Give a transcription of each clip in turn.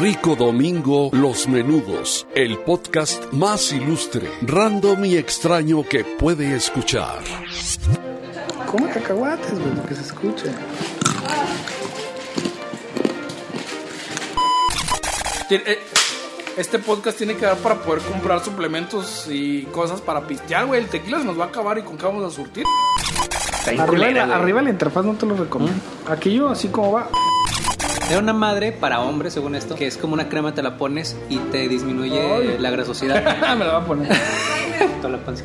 Rico Domingo Los Menudos, el podcast más ilustre, random y extraño que puede escuchar. Come cacahuates, güey, que se escuche. Eh, Este podcast tiene que dar para poder comprar suplementos y cosas para pistear, güey. El tequila se nos va a acabar y con qué vamos a surtir. Arriba, la, arriba la interfaz no te lo recomiendo. Aquí yo, así como va. Era una madre para hombres, según esto, que es como una crema, te la pones y te disminuye Ay. la grasosidad. Me la voy a poner. Toda la panza.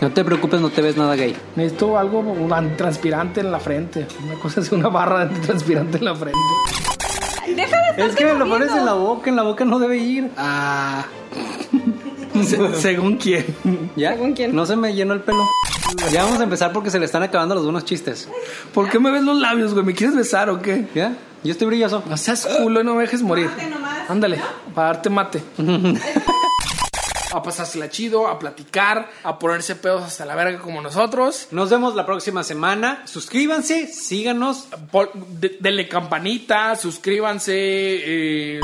No te preocupes, no te ves nada gay. Necesito algo un antitranspirante en la frente. Una cosa así, una barra de antitranspirante en la frente. Deja de estar Es que me lo pones en la boca, en la boca no debe ir. Ah. Se- según quién. ¿Ya? ¿Según quién? No se me llenó el pelo. Ya vamos a empezar porque se le están acabando los buenos chistes. ¿Por qué me ves los labios, güey? ¿Me quieres besar o qué? ¿Ya? Yo estoy brilloso. No seas culo y no me dejes morir. Ándale, para darte mate. a pasársela chido, a platicar, a ponerse pedos hasta la verga como nosotros. Nos vemos la próxima semana. Suscríbanse, síganos. De- denle campanita, suscríbanse. eh,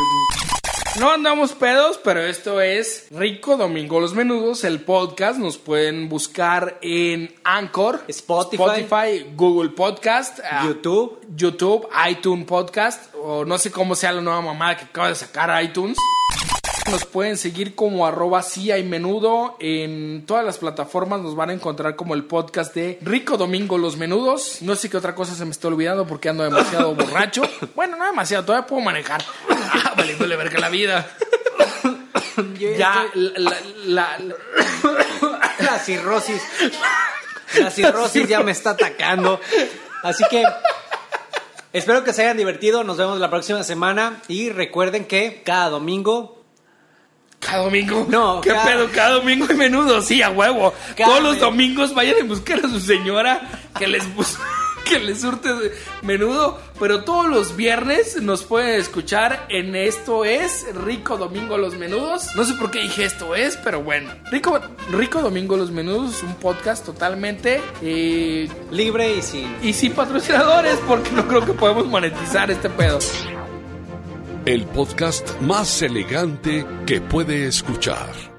No andamos pedos, pero esto es Rico Domingo Los Menudos, el podcast. Nos pueden buscar en Anchor, Spotify. Spotify, Google Podcast, ah, YouTube. YouTube, iTunes Podcast, o no sé cómo sea la nueva mamada que acaba de sacar iTunes. Nos pueden seguir como arroba sí hay menudo. En todas las plataformas nos van a encontrar como el podcast de Rico Domingo Los Menudos. No sé qué otra cosa se me está olvidando porque ando demasiado borracho. Bueno, no demasiado, todavía puedo manejar. Ah, valiéndole verga la vida. Ya, la, la- la- la- La cirrosis. La cirrosis ya me está atacando. Así que espero que se hayan divertido. Nos vemos la próxima semana. Y recuerden que cada domingo. Cada domingo. No, ¿Qué cada- pedo? Cada domingo hay menudo, sí, a huevo. Cada Todos los domingos vayan a buscar a su señora que les que les surte menudo. Pero todos los viernes nos pueden escuchar en Esto es Rico Domingo Los Menudos. No sé por qué dije esto es, pero bueno. Rico, Rico Domingo Los Menudos es un podcast totalmente. eh, Libre y sin. y sin patrocinadores, porque no creo que podemos monetizar este pedo. El podcast más elegante que puede escuchar.